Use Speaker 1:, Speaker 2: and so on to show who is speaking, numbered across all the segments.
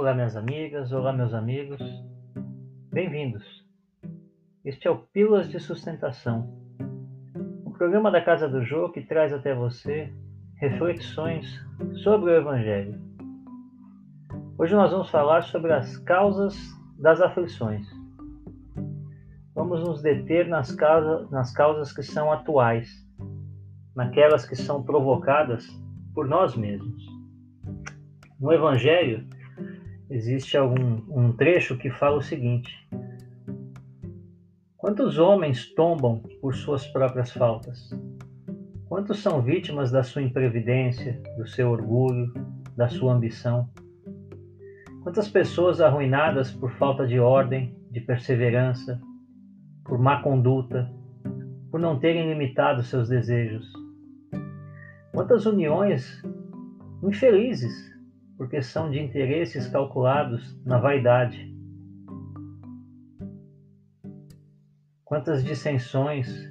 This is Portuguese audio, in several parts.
Speaker 1: Olá, minhas amigas, olá, meus amigos. Bem-vindos. Este é o Pílulas de Sustentação, um programa da Casa do Jô que traz até você reflexões sobre o Evangelho. Hoje nós vamos falar sobre as causas das aflições. Vamos nos deter nas, causas, nas causas que são atuais, naquelas que são provocadas por nós mesmos. No Evangelho, existe algum um trecho que fala o seguinte: Quantos homens tombam por suas próprias faltas? Quantos são vítimas da sua imprevidência, do seu orgulho, da sua ambição? Quantas pessoas arruinadas por falta de ordem, de perseverança, por má conduta, por não terem limitado seus desejos? Quantas uniões infelizes porque são de interesses calculados na vaidade. Quantas dissensões,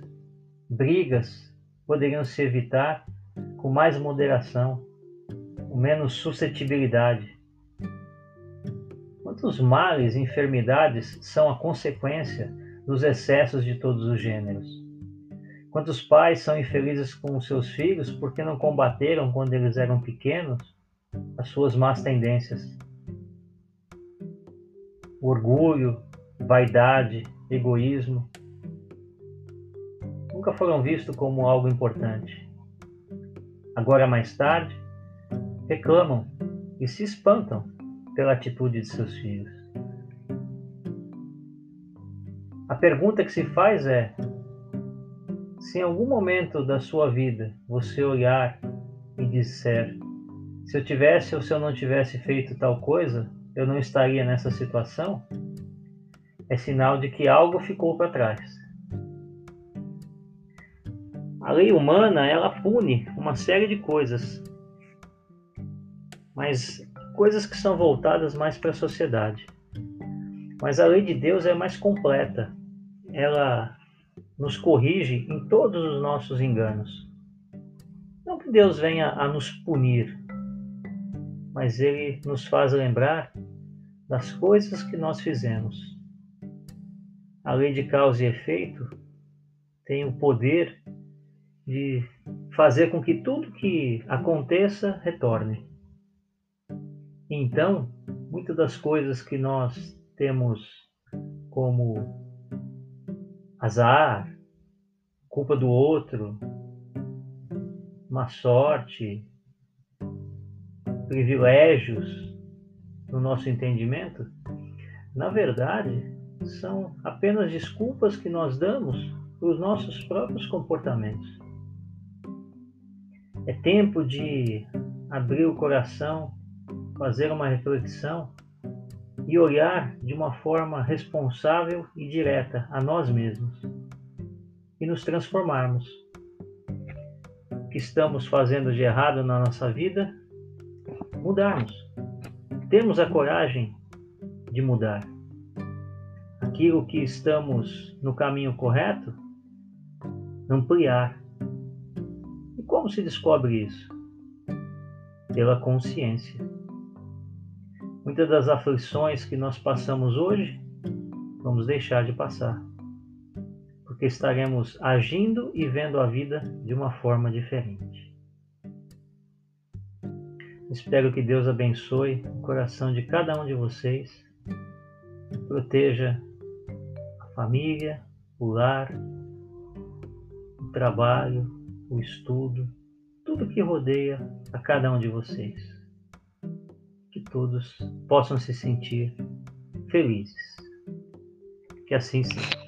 Speaker 1: brigas poderiam se evitar com mais moderação, com menos suscetibilidade? Quantos males e enfermidades são a consequência dos excessos de todos os gêneros? Quantos pais são infelizes com seus filhos porque não combateram quando eles eram pequenos as suas más tendências. Orgulho, vaidade, egoísmo nunca foram vistos como algo importante. Agora, mais tarde, reclamam e se espantam pela atitude de seus filhos. A pergunta que se faz é: se em algum momento da sua vida você olhar e disser, se eu tivesse ou se eu não tivesse feito tal coisa, eu não estaria nessa situação, é sinal de que algo ficou para trás. A lei humana, ela pune uma série de coisas, mas coisas que são voltadas mais para a sociedade. Mas a lei de Deus é mais completa. Ela nos corrige em todos os nossos enganos. Não que Deus venha a nos punir, mas ele nos faz lembrar das coisas que nós fizemos. A lei de causa e efeito tem o poder de fazer com que tudo que aconteça retorne. Então, muitas das coisas que nós temos como azar, culpa do outro, má sorte, privilégios no nosso entendimento, na verdade, são apenas desculpas que nós damos para os nossos próprios comportamentos. É tempo de abrir o coração, fazer uma reflexão e olhar de uma forma responsável e direta a nós mesmos e nos transformarmos. O que estamos fazendo de errado na nossa vida mudarmos. Temos a coragem de mudar. Aquilo que estamos no caminho correto, ampliar. E como se descobre isso? Pela consciência. Muitas das aflições que nós passamos hoje, vamos deixar de passar. Porque estaremos agindo e vendo a vida de uma forma diferente. Espero que Deus abençoe o coração de cada um de vocês, proteja a família, o lar, o trabalho, o estudo, tudo que rodeia a cada um de vocês. Que todos possam se sentir felizes. Que assim seja.